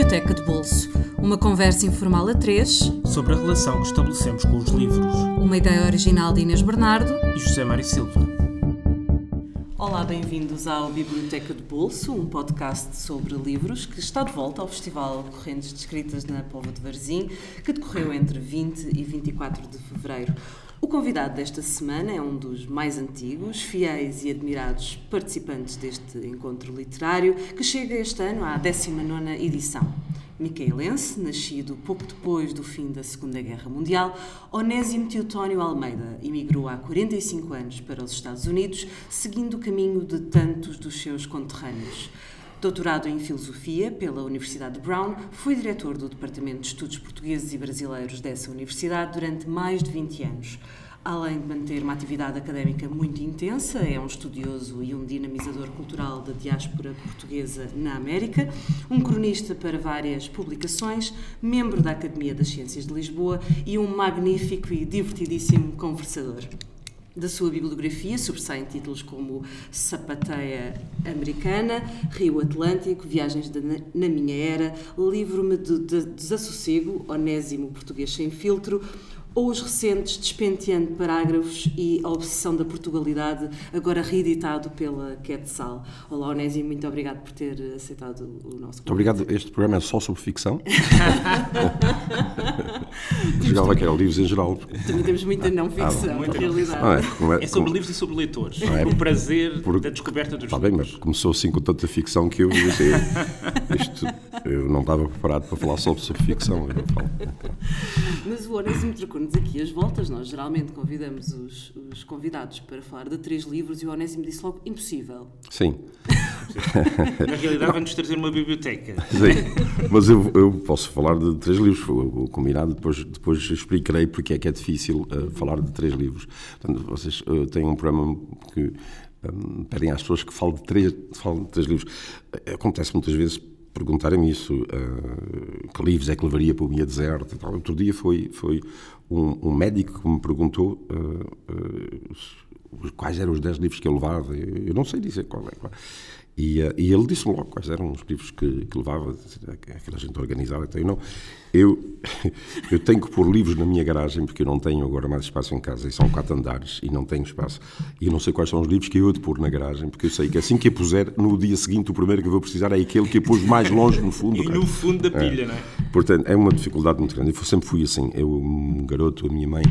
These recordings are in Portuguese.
Biblioteca de Bolso, uma conversa informal a três sobre a relação que estabelecemos com os livros. Uma ideia original de Inês Bernardo e José Mário Silva. Olá, bem-vindos ao Biblioteca de Bolso, um podcast sobre livros que está de volta ao Festival Correntes de Escritas na Póvoa de Varzim, que decorreu entre 20 e 24 de fevereiro. O convidado desta semana é um dos mais antigos, fiéis e admirados participantes deste encontro literário, que chega este ano à 19ª edição. Micaelense, nascido pouco depois do fim da Segunda Guerra Mundial, Onésimo Teotónio Almeida emigrou há 45 anos para os Estados Unidos, seguindo o caminho de tantos dos seus conterrâneos. Doutorado em Filosofia pela Universidade de Brown, foi diretor do Departamento de Estudos Portugueses e Brasileiros dessa universidade durante mais de 20 anos. Além de manter uma atividade académica muito intensa, é um estudioso e um dinamizador cultural da diáspora portuguesa na América, um cronista para várias publicações, membro da Academia das Ciências de Lisboa e um magnífico e divertidíssimo conversador. Da sua bibliografia sobressaem títulos como Sapateia Americana, Rio Atlântico, Viagens na Minha Era, Livro-me de Desassossego, Onésimo Português Sem Filtro, ou os recentes Despenteando Parágrafos e A Obsessão da Portugalidade, agora reeditado pela Quetzal. Olá, Onésimo, muito obrigado por ter aceitado o nosso convite. Muito obrigado. Este programa é só sobre ficção? Jogava que era livros em geral. Também temos muita não ficção, ah, muita realidade. Não, é, é, sobre como... livros e sobre leitores. Não é, o prazer por... da descoberta dos Está bem, mas começou assim com tanta ficção que eu isto, eu não estava preparado para falar só sobre ficção. Mas o Onésimo trocou-nos aqui as voltas. Nós geralmente convidamos os, os, convidados para falar de três livros e o Onésimo disse logo: impossível. Sim. Na realidade, vamos trazer uma biblioteca. Sim, mas eu, eu posso falar de três livros, o combinado, depois, depois explicarei porque é que é difícil uh, falar de três livros. Portanto, vocês uh, têm um programa que um, eh, pedem às pessoas que falem de três, falem de três livros. Acontece muitas vezes perguntarem-me isso, uh, que livros é que levaria para o minha deserto tal. Outro dia foi, foi um, um médico que me perguntou uh, quais eram os 10 livros que eu levava. Eu, não sei dizer qual é. Qual. E, e ele disse-me logo quais eram os livros que, que levava, aquela gente organizada. Então, eu não, eu, eu tenho que pôr livros na minha garagem, porque eu não tenho agora mais espaço em casa, e são quatro andares, e não tenho espaço. E eu não sei quais são os livros que eu hei de pôr na garagem, porque eu sei que assim que a puser, no dia seguinte, o primeiro que eu vou precisar é aquele que eu pus mais longe no fundo. e no fundo da pilha, é. não é? Portanto, é uma dificuldade muito grande. Eu sempre fui assim. Eu, um garoto, a minha mãe,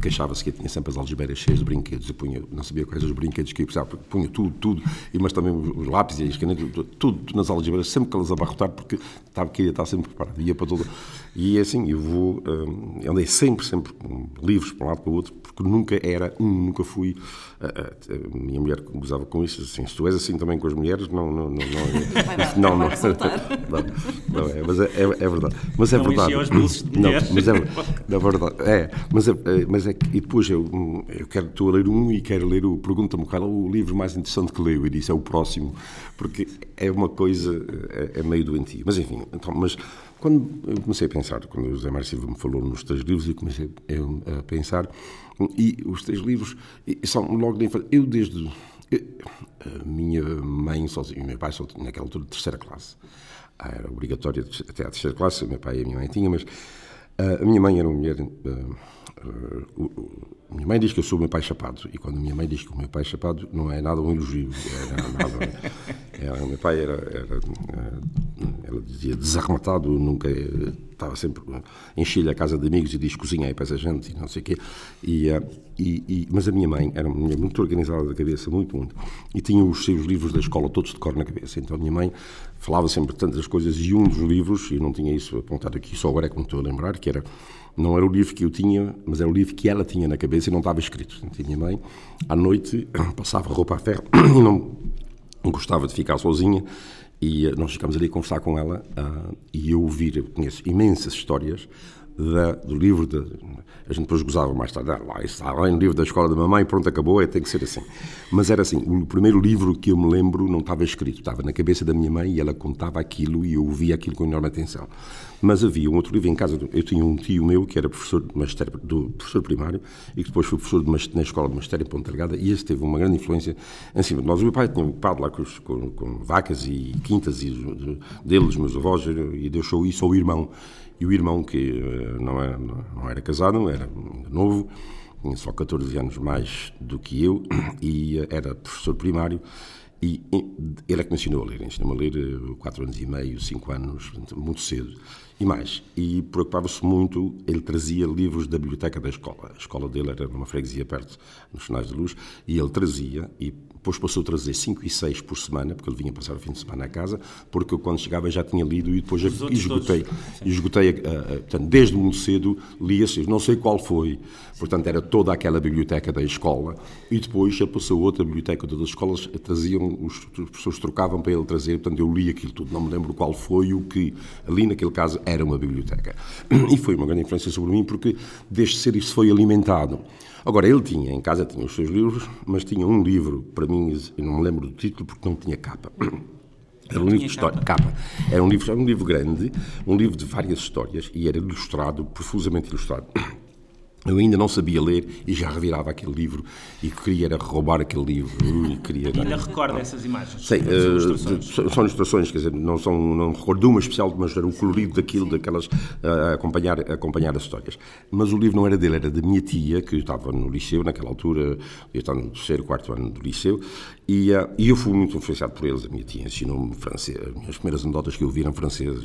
queixava-se que eu tinha sempre as algibeiras cheias de brinquedos. Eu punha, não sabia quais os brinquedos que eu precisava, punha tudo, tudo, e, mas também os lápis e as canetas, tudo, tudo nas algibeiras, sempre que elas abarrotar, porque estava, queria estar sempre preparado. Ia para todo. E assim, eu vou. Um, andei sempre, sempre livros para um lado para o outro, porque nunca era um, nunca fui. A, a, a minha mulher gozava com isso, assim, se tu és assim também com as mulheres, não. Não, não, não, não, não, não, não, é, mas é, é, é verdade. Mas é não verdade. Não, mas é, é verdade. É, mas é, é, mas é que. E depois eu, eu quero, estou a ler um e quero ler o. Pergunta-me qual é o livro mais interessante que leio. E disse é o próximo, porque é uma coisa. É, é meio doentio. Mas enfim, então, mas quando eu comecei a pensar, quando o José Mário Silva me falou nos três livros, eu comecei a pensar, e os três livros são logo de infância. Eu, desde. a minha mãe sozinha, meu pai naquela altura de terceira classe. Ah, era obrigatório até a terceira classe, meu pai e a minha mãe tinham, mas a minha mãe era uma mulher. A minha mãe diz que eu sou o meu pai chapado, e quando a minha mãe diz que o meu pai chapado, não é nada um elogio. Era nada, era, meu pai era, era, ela dizia, desarrematado, nunca estava sempre, enchia a casa de amigos e diz cozinha aí para essa gente e não sei o quê. E, e, e, mas a minha mãe era uma mulher muito organizada da cabeça, muito, muito, e tinha os seus livros da escola todos de cor na cabeça. Então a minha mãe falava sempre tantas coisas, e um dos livros, e não tinha isso apontado aqui, só agora é que me estou a lembrar, que era não era o livro que eu tinha, mas era o livro que ela tinha na cabeça e não estava escrito. Então, a minha mãe, à noite, passava roupa a ferro e não gostava de ficar sozinha. E eh, nós ficámos ali a conversar com ela uh, e eu ouvir, eu conheço imensas histórias da, do livro de, a gente depois gozava mais tarde, ah, lá está lá no livro da escola da mamãe, pronto, acabou, é, tem que ser assim. Mas era assim, o primeiro livro que eu me lembro não estava escrito, estava na cabeça da minha mãe e ela contava aquilo e eu ouvia aquilo com enorme atenção. Mas havia um outro livro em casa, eu tinha um tio meu que era professor de magistério, do professor primário e que depois foi professor de na escola de magistério em Ponta Delgada e esse teve uma grande influência em cima de nós. O meu pai tinha padre lá com, com, com vacas e quintas e deles, meus avós, e deixou isso ao irmão e o irmão, que eh, não era, não era casado, era novo, tinha só 14 anos mais do que eu, e eh, era professor primário, e ele é que me ensinou a ler, ensinou-me a ler 4 eh, anos e meio, 5 anos, muito cedo. E mais, e preocupava-se muito, ele trazia livros da biblioteca da escola. A escola dele era numa freguesia perto, nos Finais de Luz, e ele trazia, e depois passou a trazer 5 e 6 por semana, porque ele vinha passar o fim de semana a casa, porque eu quando chegava já tinha lido e depois esgotei. Esgotei, uh, uh, portanto, desde muito cedo lia-se, não sei qual foi, portanto era toda aquela biblioteca da escola, e depois ele passou outra biblioteca das escolas, traziam, os, as pessoas trocavam para ele trazer, portanto eu li aquilo tudo, não me lembro qual foi o que, ali naquele caso, era uma biblioteca. E foi uma grande influência sobre mim, porque desde cedo isso foi alimentado. Agora, ele tinha, em casa tinha os seus livros, mas tinha um livro, para mim, eu não me lembro do título porque não tinha capa. Era um livro de história, capa. capa. Era um livro, era um livro grande, um livro de várias histórias e era ilustrado, profusamente ilustrado. Eu ainda não sabia ler e já revirava aquele livro e queria era roubar aquele livro. E queria, ainda recordo essas imagens? Sim, uh, ilustrações. são ilustrações, quer dizer, não, são, não recordo uma especial, mas era o colorido daquilo, Sim. daquelas, uh, acompanhar, acompanhar as histórias. Mas o livro não era dele, era da minha tia, que estava no liceu, naquela altura, eu estava no terceiro, quarto ano do liceu, e, uh, e eu fui muito influenciado por eles. A minha tia ensinou-me francês, as minhas primeiras anedotas que eu vi eram francesas.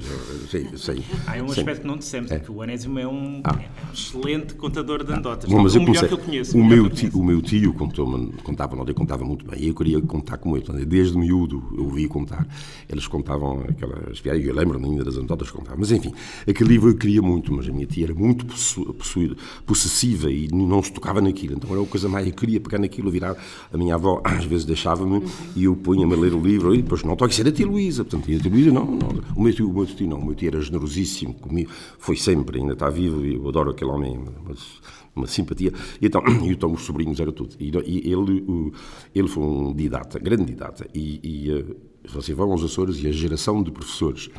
Sei, sei, Há um aspecto que não dissemos, é. que o Anésimo é um, ah. é um excelente contador contador de anedotas. Bom, mas eu comecei, eu conheço. O meu, tio, o meu tio contou contava, não, ele contava muito bem. E eu queria contar como ele. Desde miúdo eu ouvi contar. Eles contavam aquelas piadas. Eu lembro-me ainda das anedotas que contavam. Mas enfim, aquele livro eu queria muito, mas a minha tia era muito possuída, possessiva e não se tocava naquilo. Então era uma coisa mais. Eu queria pegar naquilo, virar. A minha avó às vezes deixava-me e eu punha-me a ler o livro. E depois não toque, isso era a tia Luísa. Portanto, a tia Luísa não, não. O meu tio, o meu tio não. O meu tio era generosíssimo comigo. Foi sempre, ainda está vivo e eu adoro aquele homem. Mas, uma simpatia. E então, e então os sobrinhos era tudo. E, e ele, o, ele foi um didata, grande didata. E, e uh, vocês vão aos Açores e a geração de professores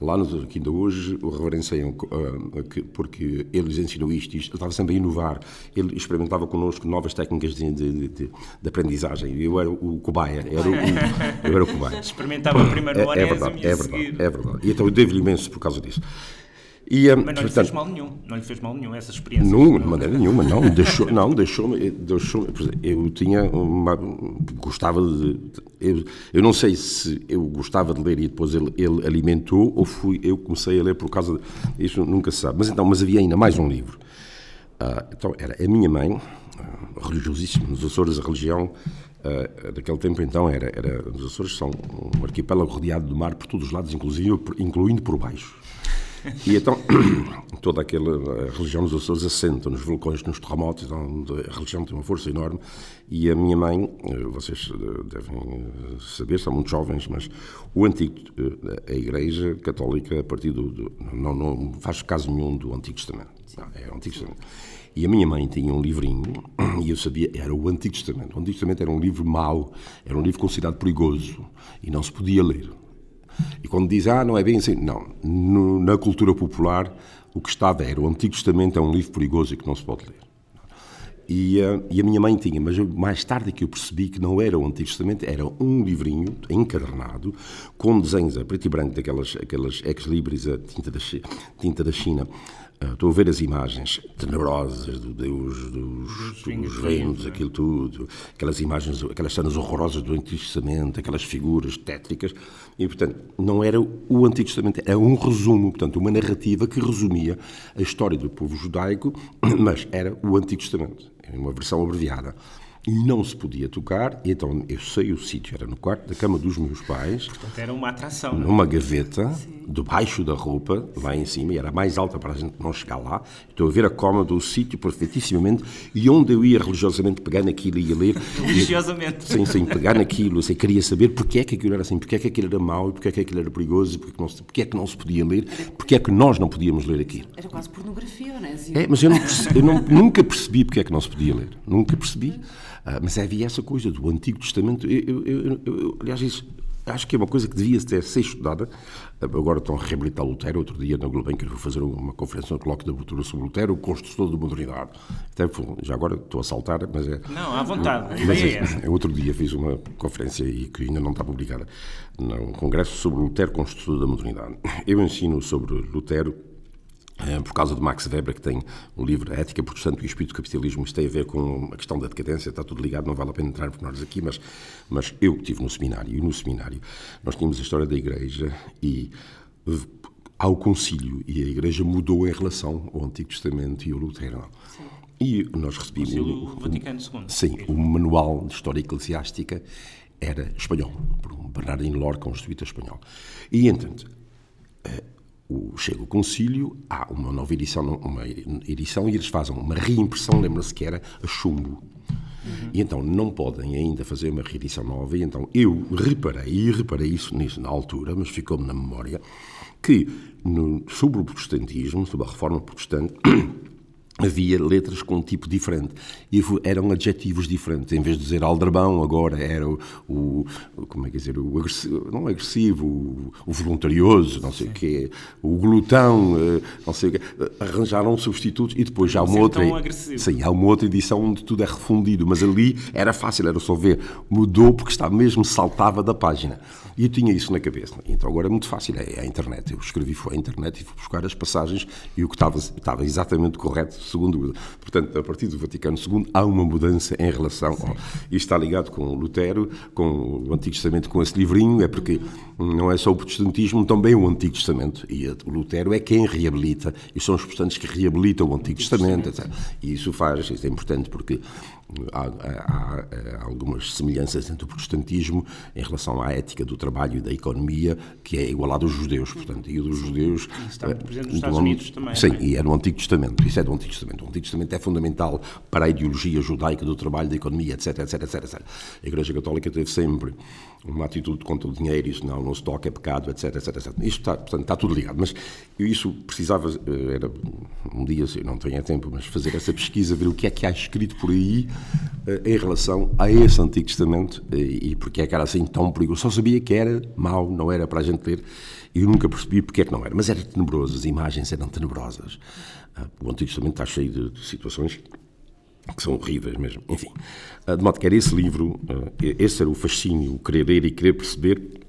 lá no que ainda hoje o reverenciam uh, porque ele lhes ensinou isto, isto, ele estava sempre a inovar, ele experimentava connosco novas técnicas de, de, de, de aprendizagem, eu era o cobaia, era o, eu era o cobaia. Experimentava primeiro no é, é verdade, é verdade, é verdade, e então eu devo-lhe imenso por causa disso. E, Mas não portanto, lhe fez mal nenhum, não lhe fez mal nenhum essa experiência. Não, de maneira nenhuma, não, deixou, não, deixou-me, deixou eu tinha uma, gostava de, eu, eu não sei se eu gostava de ler e depois ele, ele alimentou ou fui, eu comecei a ler por causa, de, isso nunca se sabe, mas então, mas havia ainda mais um livro, uh, então era a minha mãe, uh, religiosíssima, nos Açores a religião, uh, daquele tempo então era, era, os Açores são um arquipélago rodeado de mar por todos os lados, inclusive, incluindo por baixo. E então, toda aquela religião dos Açores assenta nos vulcões, nos terremotos, então, a religião tem uma força enorme. E a minha mãe, eh, vocês eh, devem eh, saber, são muito jovens, mas o antigo, a Igreja Católica, a partir do. do não, não faz caso nenhum do Antigo Testamento. Não, é o Antigo Testamento. E a minha mãe tinha um livrinho, e eu sabia, era o Antigo Testamento. O Antigo Testamento era um livro mau, era um livro considerado perigoso, e não se podia ler. E quando diz, ah, não é bem assim, não. No, na cultura popular, o que estava era o Antigo Testamento é um livro perigoso e que não se pode ler. E, uh, e, a minha mãe tinha, mas eu, mais tarde é que eu percebi que não era o Antigo Testamento, era um livrinho encadernado com desenhos a preto e branco daquelas aquelas ex-libris a tinta da, tinta da China. Ah, estou a ver as imagens tenebrosas do Deus dos, dos reinos, aquilo tudo, aquelas imagens, aquelas cenas horrorosas do Antigo Testamento, aquelas figuras tétricas, e portanto não era o Antigo Testamento, era um resumo, portanto uma narrativa que resumia a história do povo judaico, mas era o Antigo Testamento, uma versão abreviada. E não se podia tocar, e então eu sei o sítio, era no quarto da cama dos meus pais. Portanto, era uma atração. Não? É? Numa gaveta, Sim. debaixo da roupa, lá em cima, e era mais alta para a gente não chegar lá. Estou a ver a cama do sítio perfeitíssimamente, e onde eu ia religiosamente pegar naquilo e ia ler. Religiosamente? Sim, sim, pegar naquilo, assim, queria saber porque é que aquilo era assim, porque é que aquilo era mau, e porque é que aquilo era perigoso, porque, que não se, porque é que não se podia ler, porque é que nós não podíamos ler aquilo. Era quase pornografia, não é? É, mas eu, não percebi, eu não, nunca percebi porque é que não se podia ler. Nunca percebi. Ah, mas havia essa coisa do Antigo Testamento. Eu, eu, eu, aliás, isso, acho que é uma coisa que devia ter, ser estudada. Agora estão a reabilitar Lutero. Outro dia, na Gulbenkian, vou fazer uma conferência, um colóquio de abertura sobre Lutero, o construtor da modernidade. Até, já agora estou a saltar, mas é. Não, à vontade. Mas é, é, outro dia fiz uma conferência e que ainda não está publicada, num congresso sobre Lutero, construtor da modernidade. Eu ensino sobre Lutero por causa de Max Weber, que tem um livro, A Ética Protestante e o Espírito do Capitalismo, isto tem a ver com a questão da decadência, está tudo ligado, não vale a pena entrar por nós aqui, mas, mas eu estive no seminário, e no seminário nós tínhamos a história da Igreja e ao concílio, e a Igreja mudou em relação ao Antigo Testamento e ao Lutero. Sim. E nós recebemos... O Vaticano II. Sim, o manual de História Eclesiástica era espanhol, por um Bernardino Lorca, um jesuíta espanhol. E, entanto, eh, o, chega o concílio, há uma nova edição, uma edição e eles fazem uma reimpressão, lembra-se que era a chumbo. Uhum. E então não podem ainda fazer uma reedição nova, e então eu reparei, e reparei isso nisso na altura, mas ficou-me na memória, que no, sobre o protestantismo, sobre a reforma protestante, havia letras com um tipo diferente. E eram adjetivos diferentes. Em vez de dizer aldrabão agora era o, o como é que dizer o agressivo, não agressivo o, o voluntarioso não sei Sim. o quê o glutão eh, não sei o quê. Arranjaram substitutos e depois já uma outra sim há uma outra edição onde tudo é refundido mas ali era fácil era só ver. Mudou porque está mesmo saltava da página. E eu tinha isso na cabeça. Então agora é muito fácil é a internet. Eu escrevi foi a internet e fui buscar as passagens e o que estava estava exatamente correto segundo. Portanto, a partir do Vaticano II há uma mudança em relação. Ao, e está ligado com Lutero, com o Antigo Testamento, com esse livrinho, é porque não é só o protestantismo, também o Antigo Testamento. E o Lutero é quem reabilita, e são os protestantes que reabilitam o Antigo Testamento, etc. E isso faz, isso é importante porque há, há, há, algumas semelhanças entre o protestantismo em relação à ética do trabalho e da economia, que é igualado aos judeus, portanto, e dos judeus... Isso está presente nos Estados Unidos também. Sim, é? e é no Antigo Testamento, isso é do Antigo Testamento. O Antigo Testamento é fundamental para a ideologia judaica do trabalho, da economia, etc, etc, etc, etc. A Igreja Católica teve sempre uma atitude contra o dinheiro, isso não, não se toca, é pecado, etc, etc, etc. Isto está, portanto, está tudo ligado, mas isso precisava, eh, era um dia, eu não tenho tempo, mas fazer essa pesquisa, ver o que é que há escrito por aí eh, em relação a esse Antigo Testamento eh, e porque é que era assim tão perigoso. Só sabia que era mau, não era para a gente ler, e eu nunca percebi porque é que não era. Mas era tenebroso, as imagens eram tenebrosas. Ah, o Antigo Testamento está cheio de situações que são horríveis mesmo. Enfim, ah, de modo que era esse livro, ah, esse era o fascínio, o querer ler e querer perceber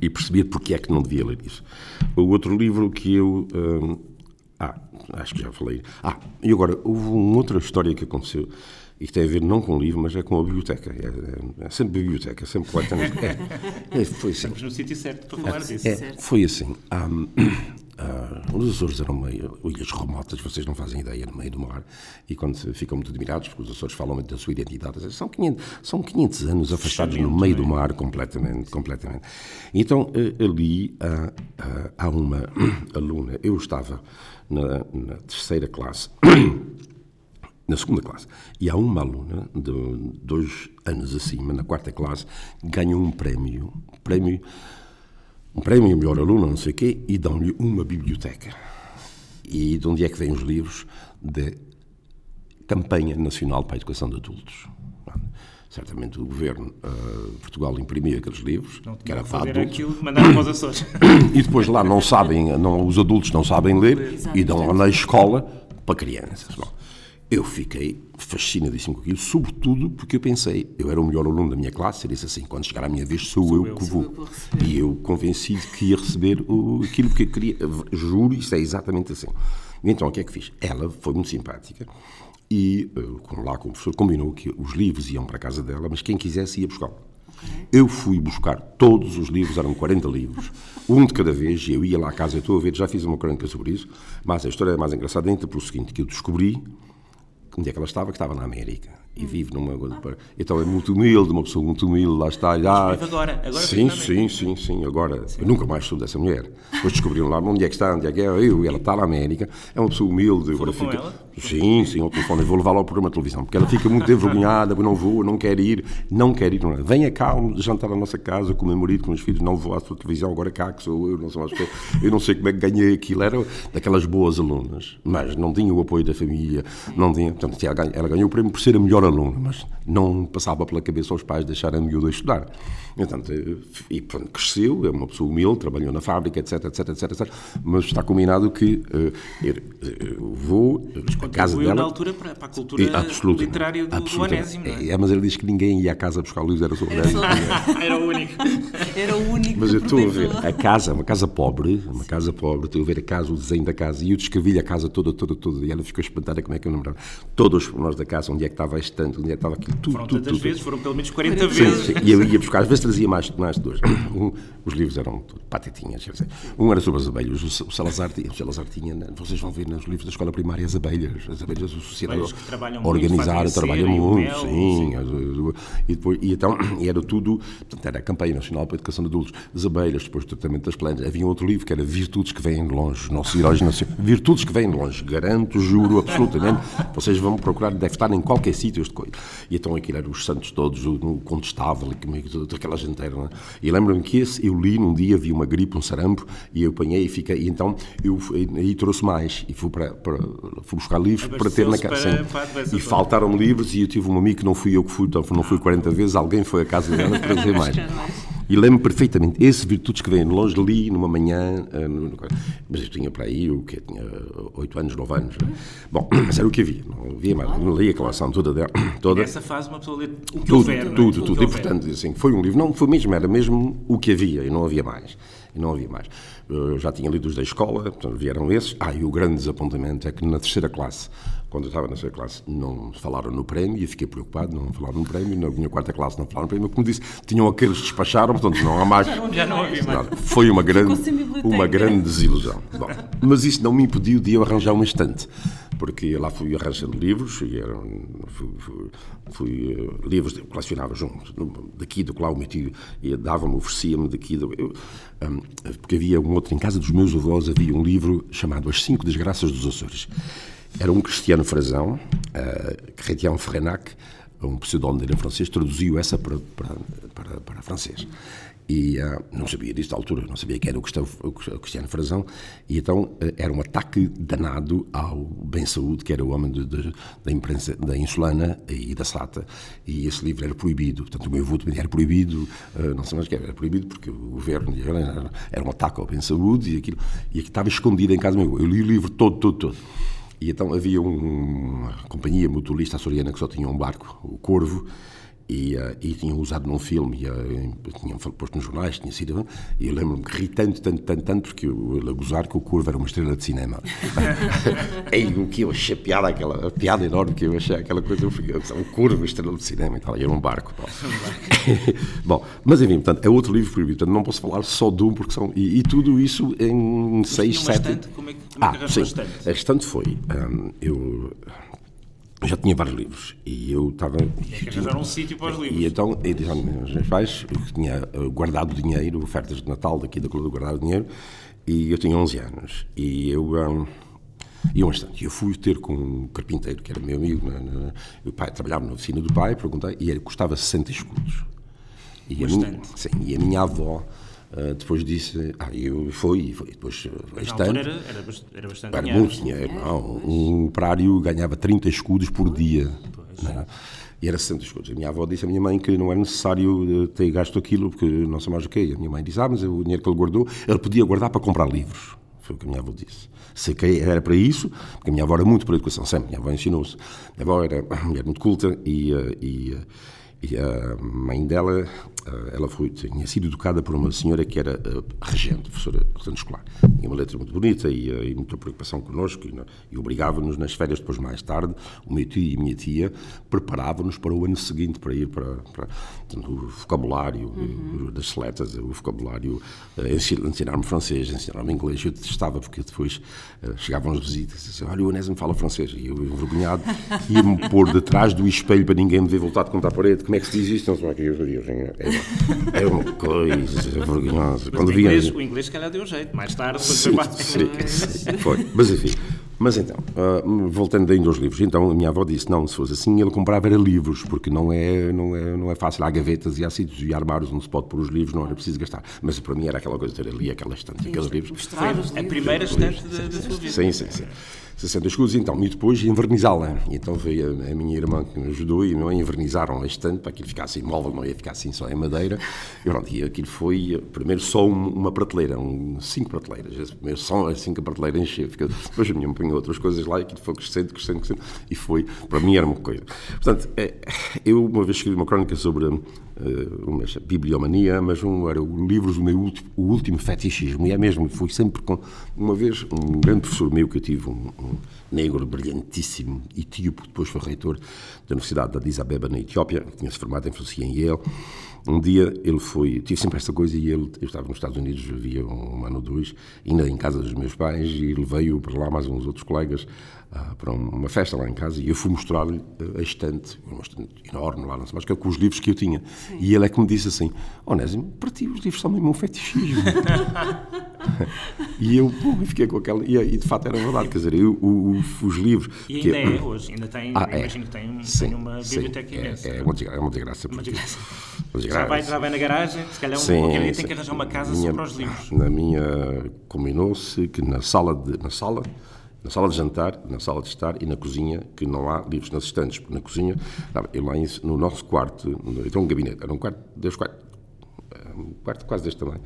e, perceber porque é que não devia ler isso. O outro livro que eu. Ah, acho que já falei. Ah, e agora, houve uma outra história que aconteceu e que tem a ver não com o livro, mas é com a biblioteca. É, é, é sempre biblioteca, sempre completamente. É, é, foi assim. Estamos no sítio certo para falar disso. É, foi assim. Um, Uh, os Açores eram meio ilhas remotas, vocês não fazem ideia, no meio do mar, e quando ficam muito admirados, porque os Açores falam muito da sua identidade, são 500, são 500 anos afastados no meio do mar, completamente, completamente. Então, uh, ali uh, há uma aluna, eu estava na, na terceira classe, na segunda classe, e há uma aluna de dois anos acima, na quarta classe, ganhou um prémio, um prémio um prémio, melhor aluno, não sei o quê, e dão-lhe uma biblioteca. E de onde é que vêm os livros? Da Campanha Nacional para a Educação de Adultos. Certamente o governo uh, de Portugal imprimia aqueles livros, não, que era para adultos. Aquilo, mandaram para os Açores. e depois lá não sabem, não, os adultos não sabem ler Exato, e dão na escola para crianças. Bom, eu fiquei fascinadíssimo com aquilo, sobretudo porque eu pensei, eu era o melhor aluno da minha classe, e disse assim, quando chegar a minha vez sou, sou eu, eu, que vou. E eu convenci que ia receber o, aquilo que eu queria, juro, isso é exatamente assim. Então, o que é que fiz? Ela foi muito simpática e eh, lá com o professor combinou que os livros iam para a casa dela, mas quem quisesse ia buscar. Eu fui buscar todos os livros, eram 40 livros, um de cada vez, e eu ia lá à casa, eu estou a ver, já fiz uma crônica sobre isso, mas a história é mais engraçada ainda pelo seguinte, que eu descobri onde é que ela estava? Que estava na América. E vive numa. Então é muito humilde, uma pessoa muito humilde, lá está. Ah, vive agora, agora sim, sim, sim, sim, agora. Eu nunca mais soube dessa mulher. Depois descobriram lá onde é que está, onde é que é eu, e ela está na América. É uma pessoa humilde. agora fica... Sim, sim, ao telefone. Eu vou levá-la ao programa de televisão, porque ela fica muito envergonhada, não vou, não quer ir, não quer ir. Não. Venha cá jantar à nossa casa com o meu marido, com os filhos, não vou à sua televisão, agora cá que sou eu, não sou mais Eu não sei como é que ganhei aquilo. Era daquelas boas alunas, mas não tinha o apoio da família, não tinha. Portanto, ela ganhou o prémio por ser a melhor aluna, mas não passava pela cabeça aos pais deixarem a miúda estudar. Portanto, e pronto, cresceu, é uma pessoa humilde, trabalhou na fábrica, etc, etc, etc, etc mas está combinado que uh, eu vou a casa dela... na altura para, para a cultura e, literária do, do Anésimo, é? é? Mas ele diz que ninguém ia à casa buscar livros, era só o Anésimo. Era o único. Era o único. Mas eu estou a ver a casa, uma casa pobre, uma casa pobre, estou a ver a casa, o desenho da casa, e eu descrevi a casa toda, toda, toda, e ela ficou espantada como é que eu lembrava. Todos os pormenores da casa, onde é que estava este tanto, que estava aquilo, tudo, foram tudo, tantas tudo. vezes, foram pelo menos 40 vezes. Sim, sim. E eu ia buscar, às vezes trazia mais, mais de dois. Um, os livros eram patetinhas. Um era sobre as abelhas, o Salazar, o Salazar tinha, vocês vão ver nos livros da escola primária, as abelhas, as abelhas da sociedade organizada, trabalham muito, sim. E, depois, e então, era tudo, portanto, era a campanha nacional para a educação de adultos, as abelhas, depois o tratamento das plantas. Havia outro livro que era Virtudes que vêm de longe, nossos heróis nacionais. Virtudes que vêm de longe, garanto, juro, absolutamente. Vocês vão procurar, deve estar em qualquer sítio este coisa. E então aquilo eram os santos todos, o, o contestável, aquela gente era. É? E lembro-me que esse eu li num dia, vi uma gripe, um sarampo, e eu apanhei e fiquei. E então eu aí trouxe mais e fui, para, para fui buscar livros para ter na casa. E faltaram-me livros e eu tive um amigo que não fui eu que fui, então não fui 40 vezes, alguém foi à casa dela para trazer mais. E lembro perfeitamente, esse Virtudes que de longe, li numa manhã, no, mas eu tinha para aí, o que tinha 8 anos, 9 anos. Bom, mas era o que havia, não havia mais, não li a coleção toda. Toda. Nessa fase uma pessoa lê o que tudo, houver, Tudo, tudo, tudo. E portanto, assim, foi um livro, não foi mesmo, era mesmo o que havia e não havia mais. E não havia mais. Eu já tinha lido os da escola, portanto, vieram esses. Ah, e o grande desapontamento é que na terceira classe quando eu estava na sua classe, não falaram no prémio e fiquei preocupado, não falaram no prémio. Na minha quarta classe não falaram no prémio. Como disse, tinham aqueles que despacharam, portanto não há mais. Já não havia mais. Foi uma grande, uma grande desilusão. Bom, mas isso não me impediu de eu arranjar um estante porque lá fui arranjando livros, e eram, fui, fui, fui uh, livros que colecionava junto, daqui, do lá, o meti, e dava-me, oferecia-me daqui, do, eu, um, porque havia um outro, em casa dos meus avós havia um livro chamado As Cinco Desgraças dos Açores. Era um Cristiano Frazão, uh, Chrétien Frenac, um em francês, traduziu essa para, para, para, para francês. E uh, não sabia disso à altura, não sabia que era o o Cristiano Frazão, e então uh, era um ataque danado ao Bem Saúde, que era o homem de, de, da imprensa da Insulana e da Sata, e esse livro era proibido. Portanto, o meu também era proibido, uh, não sei mais o que era, era proibido porque o governo era, era um ataque ao Bem Saúde e aquilo, e aquilo estava escondido em casa meu. Eu li o livro todo, todo, todo. E então havia um, uma companhia mutualista açoriana que só tinha um barco, o Corvo, e, uh, e tinham usado num filme, e, uh, tinham posto nos jornais, tinha sido. E eu lembro-me que ri tanto, tanto, tanto, tanto, porque eu, a gozar que o Corvo era uma estrela de cinema. Ei, o que eu achei piada, aquela a piada enorme que eu achei, aquela coisa, eu fui, o Corvo, estrela de cinema e tal, e era um barco. Bom, mas enfim, portanto, é outro livro proibido, portanto, não posso falar só de um, porque são. E, e tudo isso em mas seis, sete. Como é que, como é que ah, sim, a estante foi. Um, eu já tinha vários livros e eu estava. Tinha que arranjar um sítio para os livros. E então, e disseram os meus pais, eu tinha eh, guardado dinheiro, ofertas de Natal daqui da Clube, guardado dinheiro, e eu tinha 11 anos. E eu. Um, e um instante, eu fui ter com um carpinteiro, que era meu amigo, na, na, o pai trabalhava na oficina do pai, perguntei, e ele custava 60 escudos. E a, minha, sim, e a minha avó Uh, depois disse, ah, eu fui, foi, depois este ano. Era, era, era bastante era dinheiro. muito dinheiro, não. Um operário ganhava 30 escudos por dia. Não, e era 60 escudos. A minha avó disse à minha mãe que não era necessário ter gasto aquilo, porque não sei mais o que. A minha mãe disse, ah, mas o dinheiro que ele guardou, ele podia guardar para comprar livros. Foi o que a minha avó disse. Sei que era para isso, porque a minha avó era muito para a educação, sempre. A minha avó ensinou-se. A minha avó era uma mulher muito culta e, e E a mãe dela, eh, ela foi, tinha sido educada por uma senhora que era eh, regente, professora regente escolar. Tinha uma letra muito bonita e, eh, e muita preocupação connosco e, e obrigava-nos nas férias, depois mais tarde, o meu tio e a minha tia preparavam-nos para o ano seguinte, para ir para, para o vocabulário uhum. das seletas, o vocabulário, ensinar-me francês, ensinar-me inglês. Eu detestava porque depois chegavam as visitas e diziam, olha, o Onésimo fala francês. E eu, envergonhado, ia-me pôr detrás do espelho para ninguém me ver voltado contra a parede como é que se diz isto? Não sei o que é, é uma coisa vergonhosa. Quando o, inglês, o inglês, se calhar, deu jeito. Mais tarde, sim, sim, sim, foi. Mas enfim. Mas então, uh, voltando ainda aos livros, então a minha avó disse, não, se fosse assim, ele comprava era livros, porque não é, não é, não é fácil, há gavetas e há sítios e armários onde se pode pôr os livros, não era preciso gastar. Mas para mim era aquela coisa de ter ali aquela estante, aqueles livros. Foi a primeira estante da sua vida. Sim, sim, sim. 60 escudos, então, e depois envernizá-la. Então veio a, a, minha irmã que me ajudou e não envernizaram a estante para que ele ficasse imóvel, não ia ficar assim só em madeira. E, pronto, e aquilo foi, primeiro só uma prateleira, um, cinco prateleiras. Primeiro só as cinco prateleiras encheu. Depois a minha mãe punha outras coisas lá e aquilo foi crescendo, crescendo, crescendo. E foi, para mim era uma coisa. Portanto, é, eu uma vez escrevi uma crónica sobre uma bibliomania, mas um, era o livro do meu último, o último fetichismo. E é mesmo, fui sempre com. Uma vez, um grande professor meu que eu tive, um, um negro brilhantíssimo, etíope, depois foi reitor da Universidade de Addis Abeba, na Etiópia, tinha-se formado em filosofia em Yale. Um dia ele foi, tive sempre esta coisa e ele, eu estava nos Estados Unidos, havia um ano ou dois, ainda em casa dos meus pais, e ele veio para lá, mais uns outros colegas, uh, para uma festa lá em casa, e eu fui mostrar-lhe a estante, uma estante enorme lá, não sei mais, que é com os livros que eu tinha. Sim. E ele é que me disse assim, Onésimo, para ti os livros são mesmo um fetichismo. e eu pô, fiquei com aquela. E, e, de facto era verdade, quer dizer, eu, o, os livros. E ainda que, é hoje, ainda tem, ah, é. imagino que tem, sim, tem uma biblioteca sim, imensa. É, é, uma, é uma desgraça. Uma desgraça. Uma desgraça. Já, vai, vai na garagem, se calhar sim, tem que arranjar uma casa minha, só para os livros. Na minha. Combinou-se que na sala de. Na sala, na sala de jantar, na sala de estar e na cozinha, que não há livros nas estantes, porque na cozinha, eu lá no nosso quarto, então um gabinete, era um quarto, dois quartos, um quarto quase deste tamanho,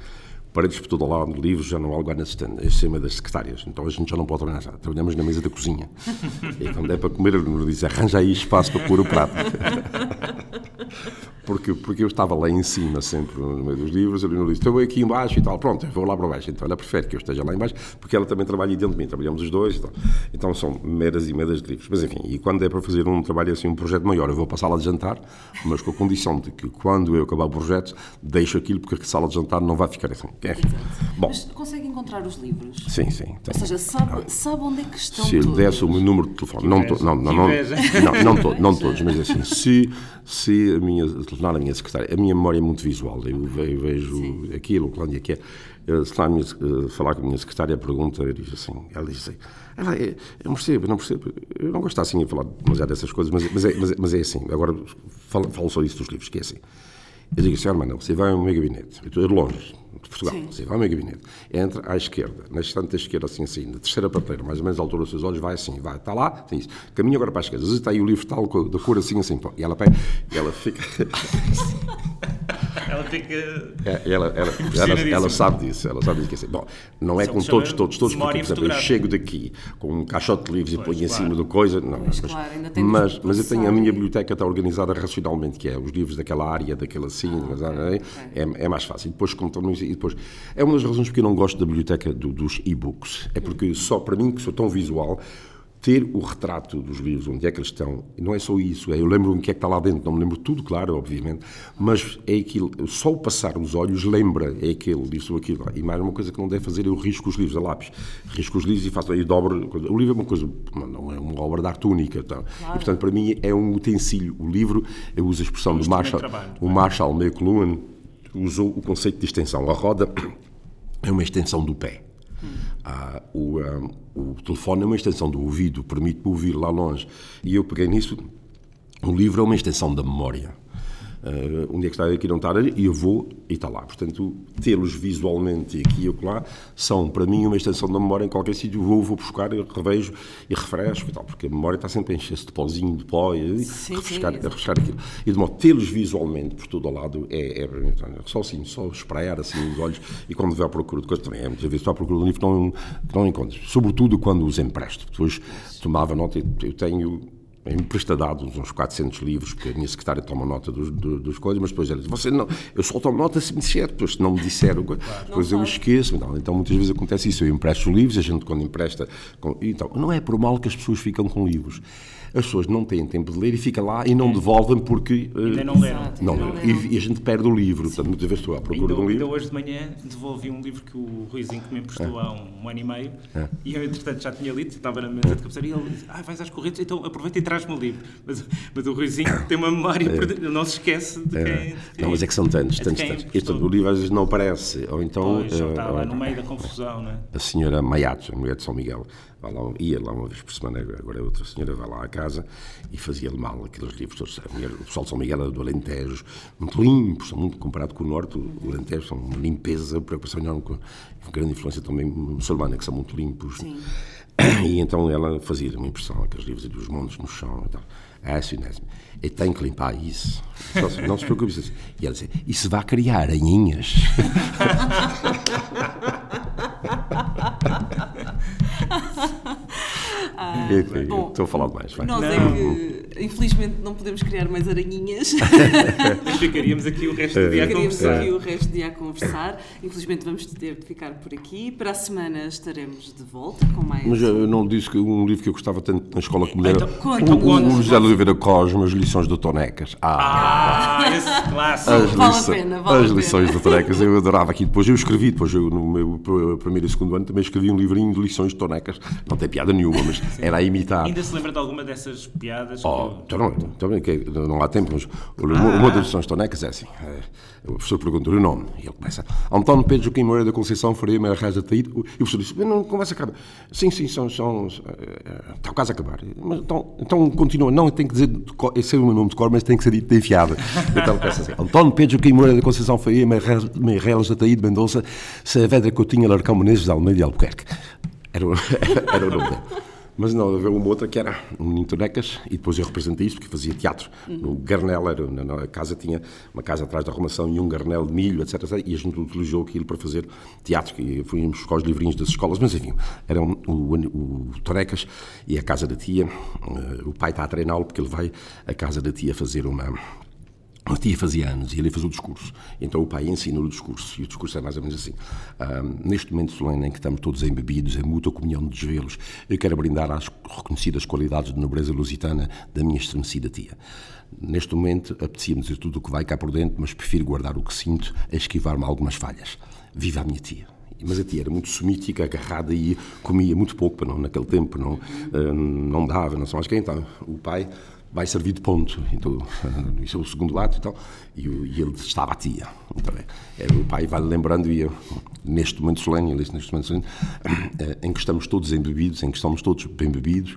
paredes por todo lado, livros, já não há lugar na estante, em cima das secretárias. Então a gente já não pode trabalhar já. Trabalhamos na mesa da cozinha. E quando é para comer, ele nos diz: arranja aí espaço para pôr o prato. porque, porque eu estava lá em cima, sempre no meio dos livros, ele me disse, estou aqui embaixo e tal, pronto, eu vou lá para baixo. Então ela prefere que eu esteja lá embaixo, porque ela também trabalha dentro de mim, trabalhamos os dois e tal. Então são meras e meras de livros. Mas enfim, e quando é para fazer um trabalho assim, um projeto maior, eu vou para a sala de jantar, mas com a condição de que quando eu acabar o projeto, deixo aquilo, porque a sala de jantar não vai ficar assim. É. Bom. Mas consegue encontrar os livros? Sim, sim. Ou seja, sabe, sabe onde é que estão Se ele desse o meu número de telefone, não, to, não, não, não, não, não, to, não todos, mas assim, se, se a minha, telefonar a minha secretária, minha memória é muito visual, eu vejo Sim. aquilo, quando é que é. Se lá minha, eh, falar com a minha secretária, pergunta, eu diz assim, ela diz assim, ela é, eu não percebo, eu não percebo, eu não gosto assim de falar demasiado dessas coisas, mas, mas, é, mas, é, mas é assim, agora falo, falo só isso dos livros, que é assim. Eu digo assim, Armando, você vai ao meu gabinete, eu estou de longe, de Portugal, Sim. você vai ao meu gabinete, entra à esquerda, na estante da esquerda, assim, assim, na terceira prateleira, mais ou menos à altura dos seus olhos, vai assim, vai, está lá, tem isso, caminha agora para a esquerda, está aí o livro tal, da cor assim, assim, e ela pega, e ela fica... ela fica. É, ela, ela, ela, ela, sabe disso, ela sabe disso. Assim, bom, não é com todos, todos, todos, porque, por exemplo, eu chego daqui com um caixote de livros pois, e ponho claro. em cima do coisa. Não, pois, mas, claro, mas, mas, eu tenho a minha biblioteca está organizada racionalmente, que é os livros daquela área, daquela assim, ah, okay, é, okay. é, mais fácil. E depois, como e depois, é uma das razões porque eu não gosto da biblioteca do, dos e-books. É porque só para mim, que sou tão visual, ter o retrato dos livros, onde é que eles estão, não é só isso, é, eu lembro-me o que é que está lá dentro, não me lembro tudo, claro, obviamente, mas é aquilo, só o passar os olhos lembra, é aquele, isso ou aquilo, e mais uma coisa que não deve fazer, eu risco os livros a lápis, risco os livros e faço, e dobro, o livro é uma coisa, não é uma obra de arte única, tá? claro. e portanto para mim é um utensílio, o livro, eu uso a expressão é do Marshall, trabalho, o Marshall McLuhan usou o conceito de extensão, a roda é uma extensão do pé, ah, o, um, o telefone é uma extensão do ouvido, permite-me ouvir lá longe. E eu peguei nisso. O livro é uma extensão da memória uh, onde é que está aqui não está e eu vou e está lá. Portanto, tê-los visualmente aqui e lá são para mim uma extensão da memória em qualquer sítio. Vou, vou buscar, eu revejo e refresco e tal, porque a memória está sempre a encher-se de pozinho, de pó e sim, refrescar, sim, refrescar aquilo. E de modo tê-los visualmente por todo o lado é, é, só assim, só espraiar assim os olhos e quando vê à procura de coisas também é muitas vezes estou à procura de um livro que não, que não encontro, sobretudo quando os empresto. Depois tomava nota, eu tenho emprestadados uns 400 livros, porque a minha secretária toma nota dos, dos, dos coisas, mas depois ela diz, você não, eu só tomo nota se me disser, depois se não me disseram, claro. depois eu esqueço. Então, então muitas vezes acontece isso, eu empresto livros, a gente quando empresta, então não é por mal que as pessoas ficam com livros as pessoas não têm tempo de ler e fica lá e não é. devolvem porque. Uh, ainda não leram. Não, não leram. E, e, a gente perde o livro. Sim. Portanto, muitas vezes estou à procura ainda, de um livro. Ainda hoje de manhã devolvi um livro que o Ruizinho me emprestou é. há um, um, ano e meio é. e eu, entretanto, já tinha lido, estava na mesa de cabeceira e ele disse: Ah, vais às correntes, então aproveita e traz-me o livro. Mas, mas o Ruizinho tem uma memória, é. não se esquece de quem. Não, mas é que são tantos, tantos, tantos. Este do livro às vezes não aparece. Ou então. Pois, uh, está lá no meio da confusão, não é? A senhora Maiatos, a mulher de São Miguel lá, ia lá uma vez por semana, agora outra senhora vai lá à casa e fazia-lhe mal aqueles livros todos. Mulher, o pessoal de São Miguel é do Alentejo, muito limpos, muito comparado com o Norte, o Alentejo são uma limpeza, preocupação enorme, com grande influência também muçulmana, que são muito limpos. Sim. E então ela fazia uma impressão, aqueles livros ali, os montes no chão e tal. É, Sinésimo, e tem que limpar isso. Não se preocupe. E ela dizia, isso vai criar aranhinhas. Ah, bom, estou a falar demais. Vai. Nós é não. é que, infelizmente, não podemos criar mais aranhinhas. Mas ficaríamos aqui o resto do dia a conversar. Ficaríamos aqui o resto do dia a conversar. Infelizmente, vamos ter de ficar por aqui. Para a semana estaremos de volta com mais. Mas eu não disse que um livro que eu gostava tanto na escola como então, era o, o, o José Oliveira Cosme, As Lições do Tonecas. Ah, ah esse clássico. As, vale lições, a pena, vale as lições do Tonecas, eu adorava aqui. Depois eu escrevi, depois eu, no meu primeiro e segundo ano, também escrevi um livrinho de lições de Tonecas. Não tem piada nenhuma, mas era a imitar. Ainda se lembra de alguma dessas piadas? Oh, que... então, então, então, não há tempo, mas ah. uma das lições tonecas é assim. É, o professor pergunta-lhe o nome e ele começa António Pedro Joaquim Moreira da Conceição Faria Meira Reis Taíde. E o professor diz, não começa a acabar. Sim, sim, são, são, está quase a acabar. Mas, então, então continua. Não, tem que dizer, é ser o meu nome de cor, mas tem que ser dito de enfiada. Então começa assim. António Pedro Joaquim Moreira da Conceição Faria Meira Reis Taíde Mendonça Saavedra Coutinho Larcão Menezes de Almeida de Albuquerque. Era, era o nome dele. Mas não, havia uma outra que era um menino Tonecas, e depois eu representei isso, porque fazia teatro. Uhum. No Garnel, era, na, na, casa tinha uma casa atrás da arrumação e um garnel de milho, etc, etc. E a gente utilizou aquilo para fazer teatro, e fomos buscar os livrinhos das escolas, mas enfim, era um, o, o, Tonecas e a casa da tia. Uh, o pai está a treiná-lo porque ele vai à casa da tia fazer uma a tia fazia anos e ele fazia o discurso. Então o pai ensina o discurso, e o discurso é mais ou menos assim. Um, neste momento solene em que estamos todos embebidos, em mútua comunhão de desvelos, eu quero brindar às reconhecidas qualidades de nobreza lusitana da minha estremecida tia. Neste momento, apetecia-me dizer tudo o que vai cá por dentro, mas prefiro guardar o que sinto a esquivar-me algumas falhas. Viva a minha tia! mas a tia era muito semítica, agarrada e comia muito pouco, não, naquele tempo não, não dava, não sei mais quem. Então, o pai vai servir de ponto. Então, isso é o segundo ato e tal. E, e ele estava a tia. Então, é, o pai vai lembrando, e eu, neste momento solene, ele neste momento solene, é, em que estamos todos embebidos, em que estamos todos bem bebidos,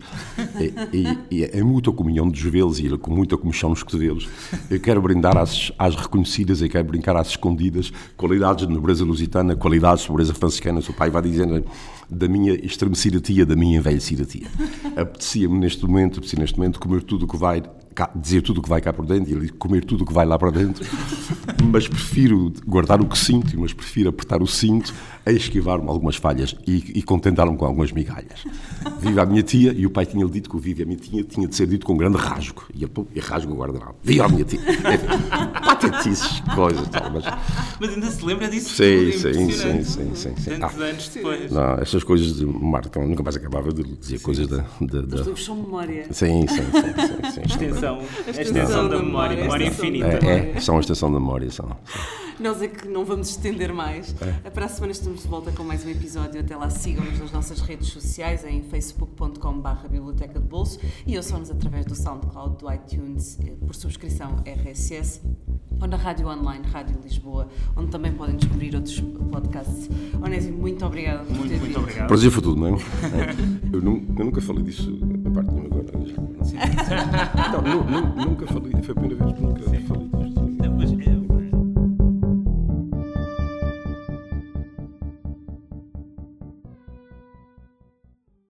e, é mútua comunhão dos velos e ele com muita comichão nos cotovelos. Eu quero brindar às, às reconhecidas, eu quero brincar às escondidas, qualidades de nobreza lusitana, qualidades de nobreza franciscana. O pai vai dizendo da minha estremecida tia, da minha envelhecida tia. Apetecia-me neste momento, apetecia neste momento comer tudo o que vai dizer tudo o que vai cá por dentro e comer tudo o que vai lá para dentro, mas prefiro guardar o que sinto, mas prefiro apertar o cinto a esquivar-me algumas falhas e, e contentar-me com algumas migalhas. Viva a minha tia, e o pai tinha-lhe dito que o vive a minha tia tinha de ser dito com um grande rasgo, e, eu, e rasgo o. Viva a minha tia! É, patetices, coisas tal, mas... Mas ainda se lembra disso? Sim, sim, sim, sim, sim, sim. Tantos ah, anos depois. Não, estas coisas de marcam, nunca mais acabava de dizer sim. coisas da... da, da... Os livros são memória. Sim, sim, sim. sim, sim extensão, a extensão da memória, memória infinita. É, é, são a extensão da memória, são. Nós é que não vamos estender mais. É. Para a semana estamos de volta com mais um episódio. Até lá, sigam-nos nas nossas redes sociais em facebook.com.br Biblioteca de Bolso e ouçam-nos através do SoundCloud, do iTunes, eh, por subscrição RSS ou na Rádio Online, Rádio Lisboa, onde também podem descobrir outros podcasts. Onésimo, muito obrigada por muito, ter muito vindo. Obrigado. Prazer foi tudo, não é? Eu, eu, nunca falei disso parte de agora. Não, nunca falei, foi a primeira vez que nunca Sim. falei.